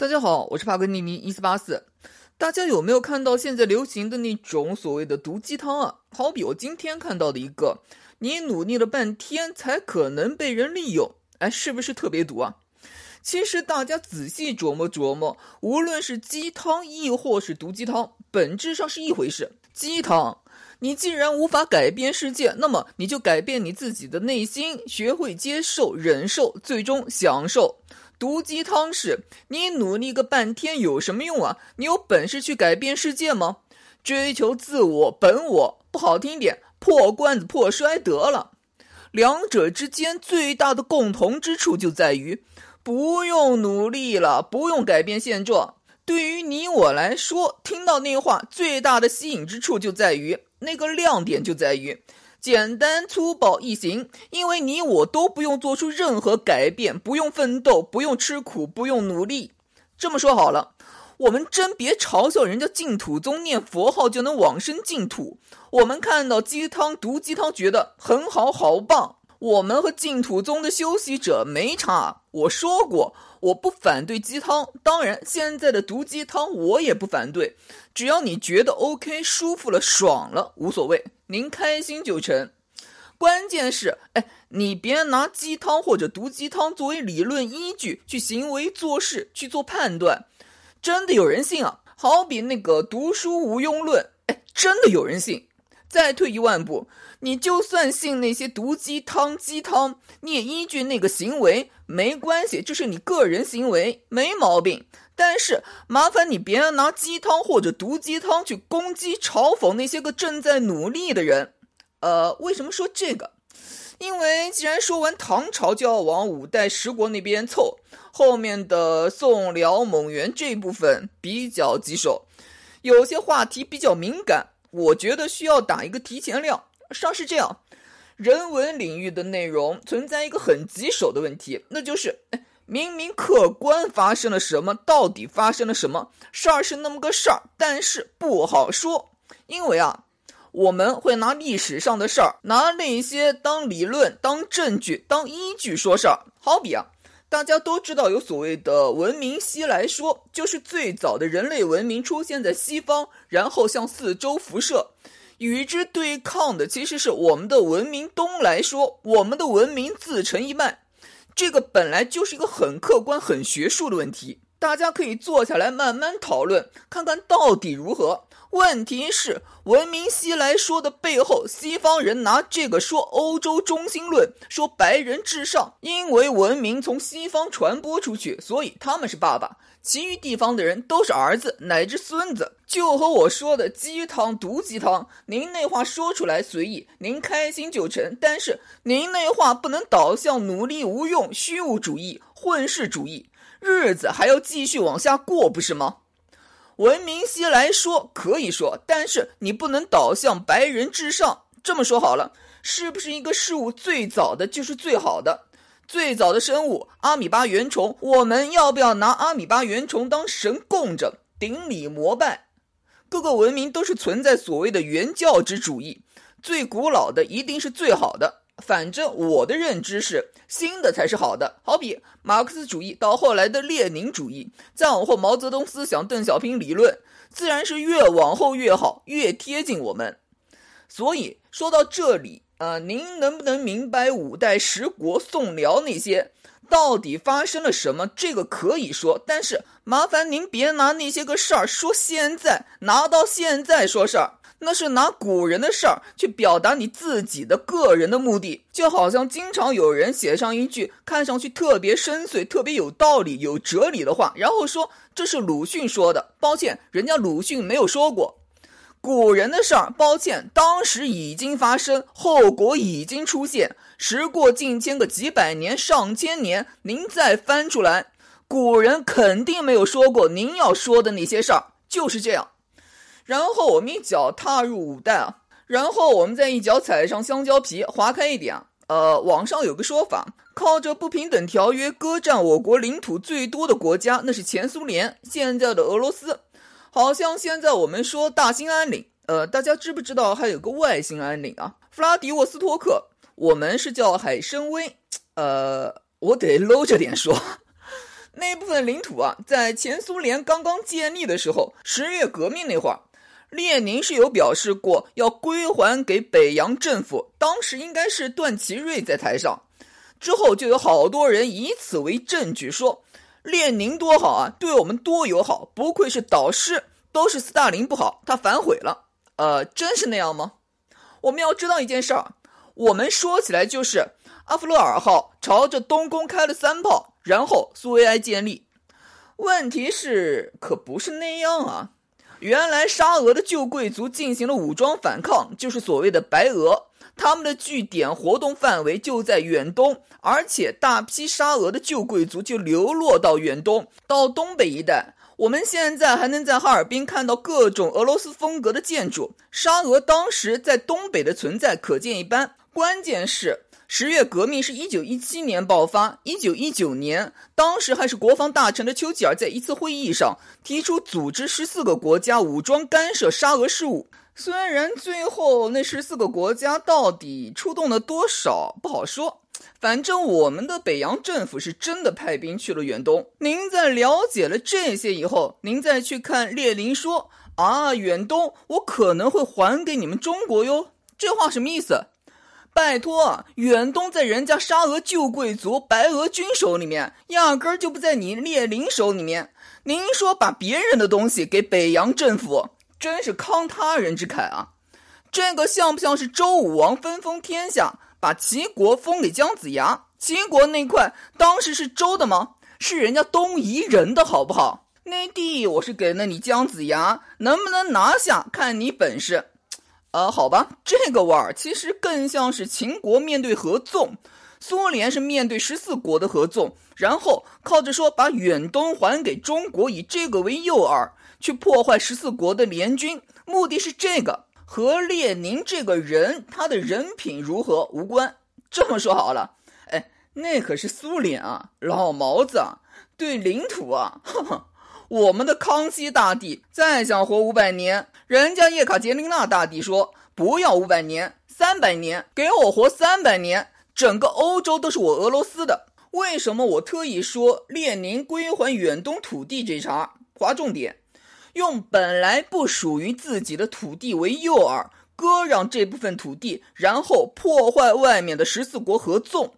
大家好，我是帕格尼尼一四八四。大家有没有看到现在流行的那种所谓的毒鸡汤啊？好比我今天看到的一个，你努力了半天才可能被人利用，哎，是不是特别毒啊？其实大家仔细琢磨琢磨，无论是鸡汤亦或是毒鸡汤，本质上是一回事。鸡汤，你既然无法改变世界，那么你就改变你自己的内心，学会接受、忍受，最终享受。毒鸡汤是你努力个半天有什么用啊？你有本事去改变世界吗？追求自我本我不好听点，破罐子破摔得了。两者之间最大的共同之处就在于，不用努力了，不用改变现状。对于你我来说，听到那话最大的吸引之处就在于，那个亮点就在于。简单粗暴易行，因为你我都不用做出任何改变，不用奋斗，不用吃苦，不用努力。这么说好了，我们真别嘲笑人家净土宗念佛号就能往生净土。我们看到鸡汤毒鸡汤，觉得很好，好棒。我们和净土宗的修习者没差。我说过，我不反对鸡汤，当然现在的毒鸡汤我也不反对。只要你觉得 OK、舒服了、爽了，无所谓，您开心就成。关键是，哎，你别拿鸡汤或者毒鸡汤作为理论依据去行为做事去做判断。真的有人信啊？好比那个读书无用论，哎，真的有人信。再退一万步，你就算信那些毒鸡汤鸡汤，你也依据那个行为没关系，这是你个人行为，没毛病。但是麻烦你别拿鸡汤或者毒鸡汤去攻击嘲讽那些个正在努力的人。呃，为什么说这个？因为既然说完唐朝就要往五代十国那边凑，后面的宋辽蒙元这部分比较棘手，有些话题比较敏感。我觉得需要打一个提前量。上是这样，人文领域的内容存在一个很棘手的问题，那就是，明明客观发生了什么，到底发生了什么事儿是那么个事儿，但是不好说，因为啊，我们会拿历史上的事儿，拿那些当理论、当证据、当依据说事儿。好比啊。大家都知道有所谓的文明西来说，就是最早的人类文明出现在西方，然后向四周辐射。与之对抗的其实是我们的文明东来说，我们的文明自成一脉。这个本来就是一个很客观、很学术的问题，大家可以坐下来慢慢讨论，看看到底如何。问题是，文明西来说的背后，西方人拿这个说欧洲中心论，说白人至上，因为文明从西方传播出去，所以他们是爸爸，其余地方的人都是儿子乃至孙子。就和我说的鸡汤毒鸡汤，您那话说出来随意，您开心就成，但是您那话不能导向努力无用、虚无主义、混世主义，日子还要继续往下过，不是吗？文明西来说可以说，但是你不能导向白人至上。这么说好了，是不是一个事物最早的就是最好的？最早的生物阿米巴原虫，我们要不要拿阿米巴原虫当神供着，顶礼膜拜？各个文明都是存在所谓的原教旨主义，最古老的一定是最好的。反正我的认知是，新的才是好的。好比马克思主义到后来的列宁主义，再往后毛泽东思想、邓小平理论，自然是越往后越好，越贴近我们。所以说到这里，呃，您能不能明白五代十国、宋辽那些到底发生了什么？这个可以说，但是麻烦您别拿那些个事儿说现在，拿到现在说事儿。那是拿古人的事儿去表达你自己的个人的目的，就好像经常有人写上一句看上去特别深邃、特别有道理、有哲理的话，然后说这是鲁迅说的。抱歉，人家鲁迅没有说过。古人的事儿，抱歉，当时已经发生，后果已经出现。时过境迁个几百年、上千年，您再翻出来，古人肯定没有说过您要说的那些事儿，就是这样。然后我们一脚踏入五代啊，然后我们再一脚踩上香蕉皮，划开一点。呃，网上有个说法，靠着不平等条约割占我国领土最多的国家，那是前苏联，现在的俄罗斯。好像现在我们说大兴安岭，呃，大家知不知道还有个外兴安岭啊？弗拉迪沃斯托克，我们是叫海参崴。呃，我得搂着点说。那部分领土啊，在前苏联刚刚建立的时候，十月革命那会儿，列宁是有表示过要归还给北洋政府。当时应该是段祺瑞在台上，之后就有好多人以此为证据说，列宁多好啊，对我们多友好，不愧是导师，都是斯大林不好，他反悔了。呃，真是那样吗？我们要知道一件事儿，我们说起来就是阿弗洛尔号朝着东宫开了三炮。然后苏维埃建立，问题是可不是那样啊？原来沙俄的旧贵族进行了武装反抗，就是所谓的白俄，他们的据点活动范围就在远东，而且大批沙俄的旧贵族就流落到远东，到东北一带。我们现在还能在哈尔滨看到各种俄罗斯风格的建筑，沙俄当时在东北的存在可见一斑。关键是。十月革命是一九一七年爆发。一九一九年，当时还是国防大臣的丘吉尔在一次会议上提出组织十四个国家武装干涉沙俄事务。虽然最后那十四个国家到底出动了多少不好说，反正我们的北洋政府是真的派兵去了远东。您在了解了这些以后，您再去看列宁说啊，远东我可能会还给你们中国哟，这话什么意思？拜托，远东在人家沙俄旧贵族白俄军手里面，压根儿就不在你列宁手里面。您说把别人的东西给北洋政府，真是慷他人之慨啊！这个像不像是周武王分封天下，把齐国封给姜子牙？齐国那块当时是周的吗？是人家东夷人的好不好？那地我是给了你姜子牙，能不能拿下，看你本事。呃，好吧，这个味儿其实更像是秦国面对合纵，苏联是面对十四国的合纵，然后靠着说把远东还给中国，以这个为诱饵去破坏十四国的联军，目的是这个，和列宁这个人他的人品如何无关。这么说好了，哎，那可是苏联啊，老毛子啊，对领土啊，哈哈。我们的康熙大帝再想活五百年，人家叶卡捷琳娜大帝说不要五百年，三百年，给我活三百年，整个欧洲都是我俄罗斯的。为什么我特意说列宁归还远东土地这茬划重点，用本来不属于自己的土地为诱饵，割让这部分土地，然后破坏外面的十四国合纵？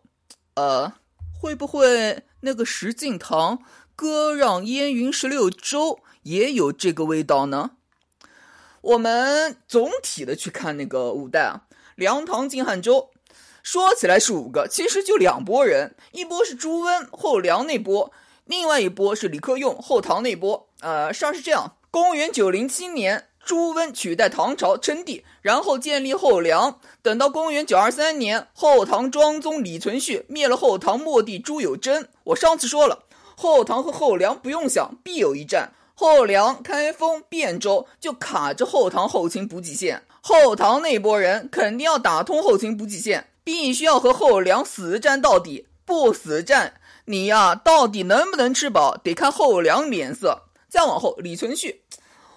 呃，会不会那个石敬瑭？割让燕云十六州也有这个味道呢。我们总体的去看那个五代啊，梁唐晋汉周，说起来是五个，其实就两拨人，一波是朱温后梁那波，另外一波是李克用后唐那波。呃，上是这样：公元九零七年，朱温取代唐朝称帝，然后建立后梁。等到公元九二三年，后唐庄宗李存勖灭了后唐末帝朱友贞。我上次说了。后唐和后梁不用想，必有一战。后梁开封、汴州就卡着后唐后勤补给线，后唐那波人肯定要打通后勤补给线，必须要和后梁死战到底。不死战，你呀到底能不能吃饱，得看后梁脸色。再往后，李存勖，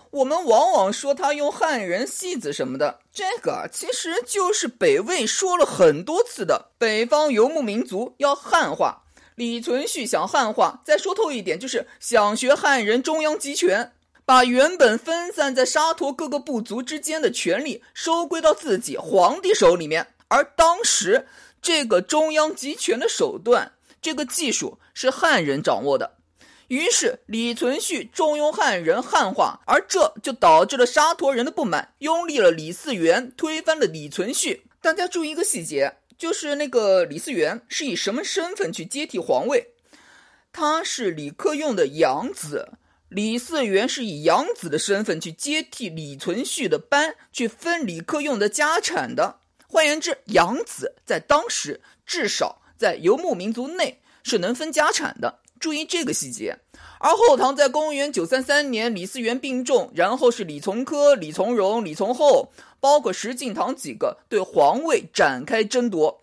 我们往往说他用汉人戏子什么的，这个其实就是北魏说了很多次的，北方游牧民族要汉化。李存勖想汉化，再说透一点，就是想学汉人中央集权，把原本分散在沙陀各个部族之间的权力收归到自己皇帝手里面。而当时这个中央集权的手段，这个技术是汉人掌握的。于是李存勖重用汉人汉化，而这就导致了沙陀人的不满，拥立了李嗣源，推翻了李存勖。大家注意一个细节。就是那个李嗣源是以什么身份去接替皇位？他是李克用的养子，李嗣源是以养子的身份去接替李存勖的班，去分李克用的家产的。换言之，养子在当时至少在游牧民族内是能分家产的。注意这个细节。而后唐在公元九三三年，李嗣源病重，然后是李从珂、李从容、李从厚，包括石敬瑭几个对皇位展开争夺，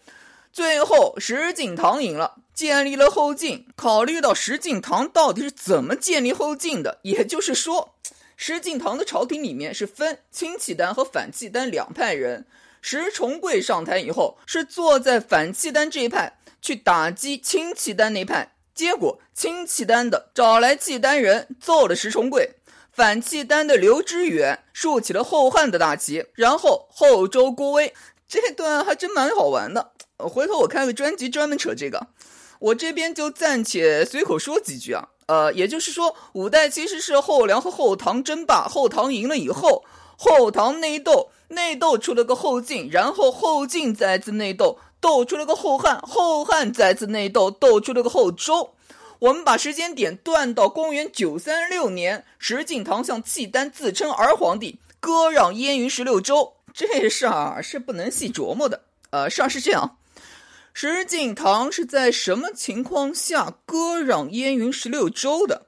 最后石敬瑭赢了，建立了后晋。考虑到石敬瑭到底是怎么建立后晋的，也就是说，石敬瑭的朝廷里面是分亲契丹和反契丹两派人。石重贵上台以后，是坐在反契丹这一派去打击亲契丹那派。结果亲契丹的找来契丹人揍了石重贵，反契丹的刘知远竖起了后汉的大旗，然后后周郭威。这段还真蛮好玩的，回头我开个专辑专门扯这个。我这边就暂且随口说几句啊，呃，也就是说，五代其实是后梁和后唐争霸，后唐赢了以后，后唐内斗，内斗出了个后晋，然后后晋再次内斗，斗出了个后汉，后汉再次内斗，斗出了个后周。我们把时间点断到公元九三六年，石敬瑭向契丹自称儿皇帝，割让燕云十六州。这事儿是不能细琢磨的。呃，事儿是这样。石敬瑭是在什么情况下割让燕云十六州的？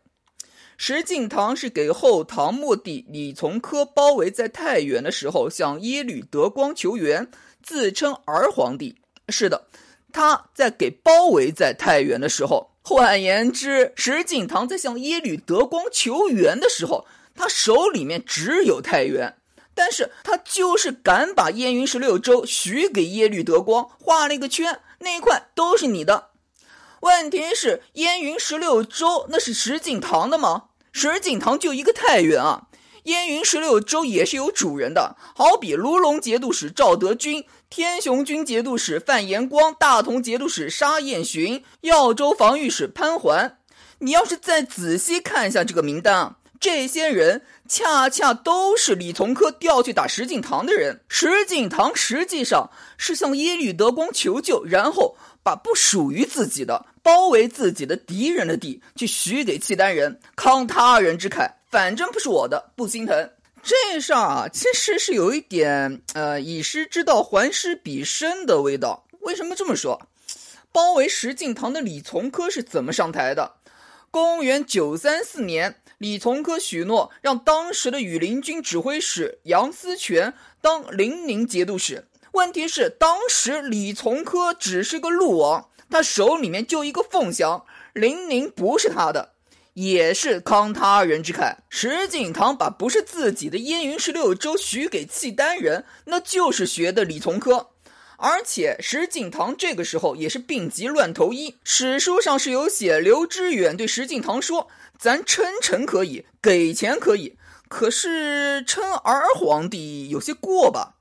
石敬瑭是给后唐末帝李从珂包围在太原的时候，向耶律德光求援，自称儿皇帝。是的，他在给包围在太原的时候，换言之，石敬瑭在向耶律德光求援的时候，他手里面只有太原。但是他就是敢把燕云十六州许给耶律德光，画了一个圈，那一块都是你的。问题是燕云十六州那是石敬瑭的吗？石敬瑭就一个太原啊，燕云十六州也是有主人的，好比卢龙节度使赵德军、天雄军节度使范延光、大同节度使沙彦寻、耀州防御使潘桓。你要是再仔细看一下这个名单啊。这些人恰恰都是李从珂调去打石敬瑭的人。石敬瑭实际上是向耶律德光求救，然后把不属于自己的、包围自己的敌人的地去许给契丹人，慷他人之慨，反正不是我的，不心疼。这事儿啊，其实是有一点呃，以师之道还施彼身的味道。为什么这么说？包围石敬瑭的李从珂是怎么上台的？公元九三四年。李从珂许诺让当时的羽林军指挥使杨思权当临宁节度使。问题是，当时李从珂只是个路王，他手里面就一个凤翔，临宁不是他的，也是慷他人之慨。石敬瑭把不是自己的燕云十六州许给契丹人，那就是学的李从珂。而且石敬瑭这个时候也是病急乱投医，史书上是有写，刘知远对石敬瑭说：“咱称臣可以，给钱可以，可是称儿皇帝有些过吧？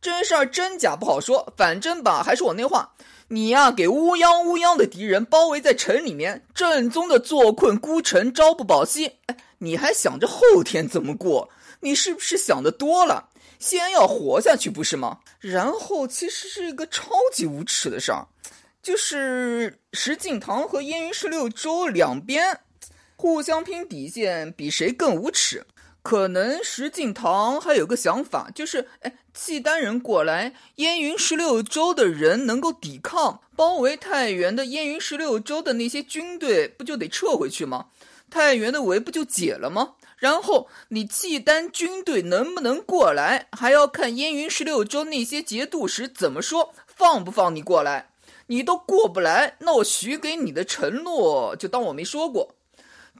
这事儿真假不好说，反正吧，还是我那话，你呀，给乌泱乌泱的敌人包围在城里面，正宗的坐困孤城，朝不保夕。哎，你还想着后天怎么过？你是不是想的多了？”先要活下去，不是吗？然后其实是一个超级无耻的事儿，就是石敬瑭和燕云十六州两边互相拼底线，比谁更无耻。可能石敬瑭还有个想法，就是哎，契丹人过来，燕云十六州的人能够抵抗，包围太原的燕云十六州的那些军队，不就得撤回去吗？太原的围不就解了吗？然后你契丹军队能不能过来，还要看燕云十六州那些节度使怎么说，放不放你过来。你都过不来，那我许给你的承诺就当我没说过。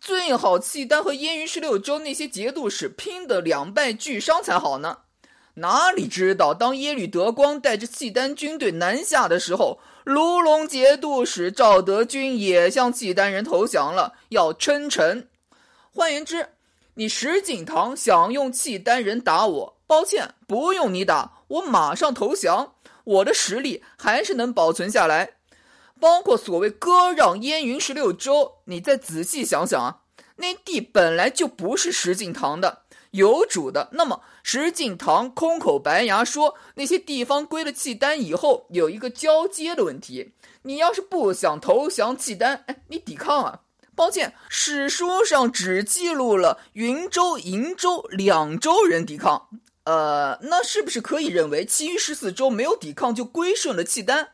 最好契丹和燕云十六州那些节度使拼得两败俱伤才好呢。哪里知道，当耶律德光带着契丹军队南下的时候，卢龙节度使赵德军也向契丹人投降了，要称臣。换言之，你石敬瑭想用契丹人打我，抱歉，不用你打，我马上投降。我的实力还是能保存下来，包括所谓割让燕云十六州。你再仔细想想啊，那地本来就不是石敬瑭的，有主的。那么石敬瑭空口白牙说那些地方归了契丹以后，有一个交接的问题。你要是不想投降契丹，哎，你抵抗啊。抱歉，史书上只记录了云州、瀛州两州人抵抗。呃，那是不是可以认为其余十四州没有抵抗就归顺了契丹？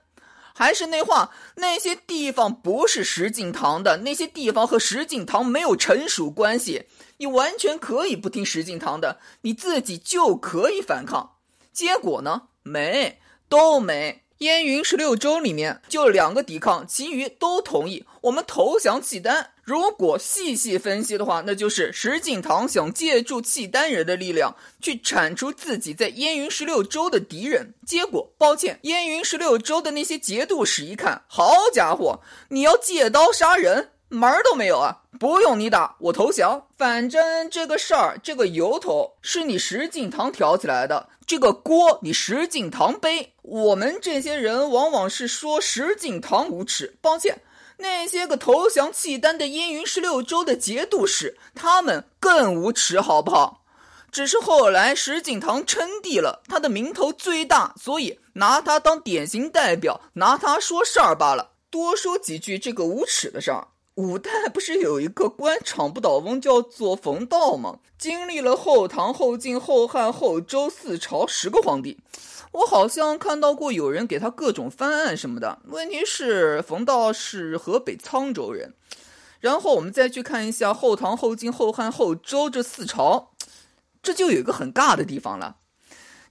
还是那话，那些地方不是石敬瑭的，那些地方和石敬瑭没有臣属关系，你完全可以不听石敬瑭的，你自己就可以反抗。结果呢？没，都没。燕云十六州里面就两个抵抗，其余都同意我们投降契丹。如果细细分析的话，那就是石敬瑭想借助契丹人的力量去铲除自己在燕云十六州的敌人。结果，抱歉，燕云十六州的那些节度使一看，好家伙，你要借刀杀人，门儿都没有啊！不用你打，我投降。反正这个事儿，这个由头是你石敬瑭挑起来的，这个锅你石敬瑭背。我们这些人往往是说石敬瑭无耻，抱歉。那些个投降契丹的燕云十六州的节度使，他们更无耻，好不好？只是后来石敬瑭称帝了，他的名头最大，所以拿他当典型代表，拿他说事儿罢了。多说几句这个无耻的事儿。五代不是有一个官场不倒翁叫做冯道吗？经历了后唐、后晋、后汉、后周四朝十个皇帝。我好像看到过有人给他各种翻案什么的。问题是冯道是河北沧州人，然后我们再去看一下后唐、后晋、后汉、后周这四朝，这就有一个很尬的地方了。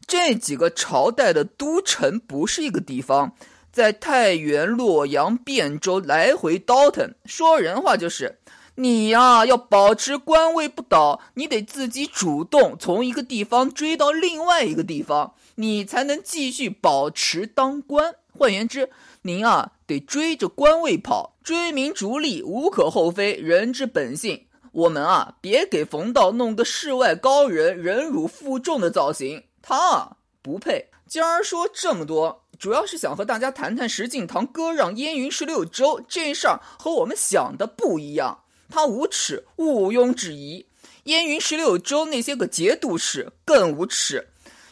这几个朝代的都城不是一个地方，在太原、洛阳、汴州来回倒腾。说人话就是。你呀，要保持官位不倒，你得自己主动从一个地方追到另外一个地方，你才能继续保持当官。换言之，您啊得追着官位跑，追名逐利无可厚非，人之本性。我们啊，别给冯道弄个世外高人、忍辱负重的造型，他啊不配。今儿说这么多，主要是想和大家谈谈石敬瑭割让燕云十六州这事儿和我们想的不一样。他无耻，毋庸置疑。燕云十六州那些个节度使更无耻，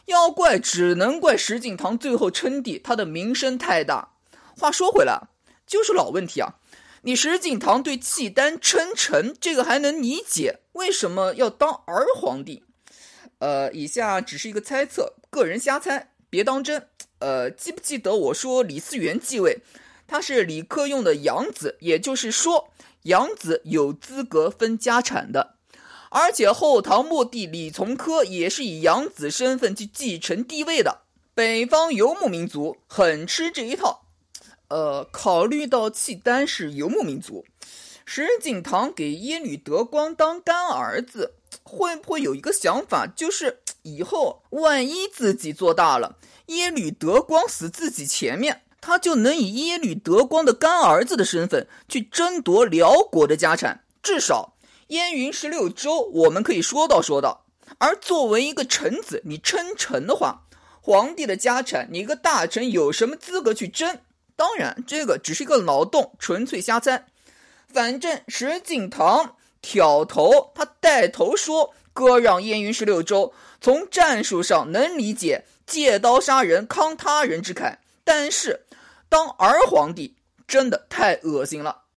要怪只能怪石敬瑭最后称帝，他的名声太大。话说回来，就是老问题啊，你石敬瑭对契丹称臣，这个还能理解，为什么要当儿皇帝？呃，以下只是一个猜测，个人瞎猜，别当真。呃，记不记得我说李嗣源继位，他是李克用的养子，也就是说。养子有资格分家产的，而且后唐末帝李从珂也是以养子身份去继承帝位的。北方游牧民族很吃这一套。呃，考虑到契丹是游牧民族，石敬瑭给耶律德光当干儿子，会不会有一个想法，就是以后万一自己做大了，耶律德光死自己前面？他就能以耶律德光的干儿子的身份去争夺辽国的家产，至少燕云十六州我们可以说道说道。而作为一个臣子，你称臣的话，皇帝的家产，你一个大臣有什么资格去争？当然，这个只是一个脑洞，纯粹瞎猜。反正石敬瑭挑头，他带头说割让燕云十六州，从战术上能理解，借刀杀人，慷他人之慨。但是。当儿皇帝真的太恶心了。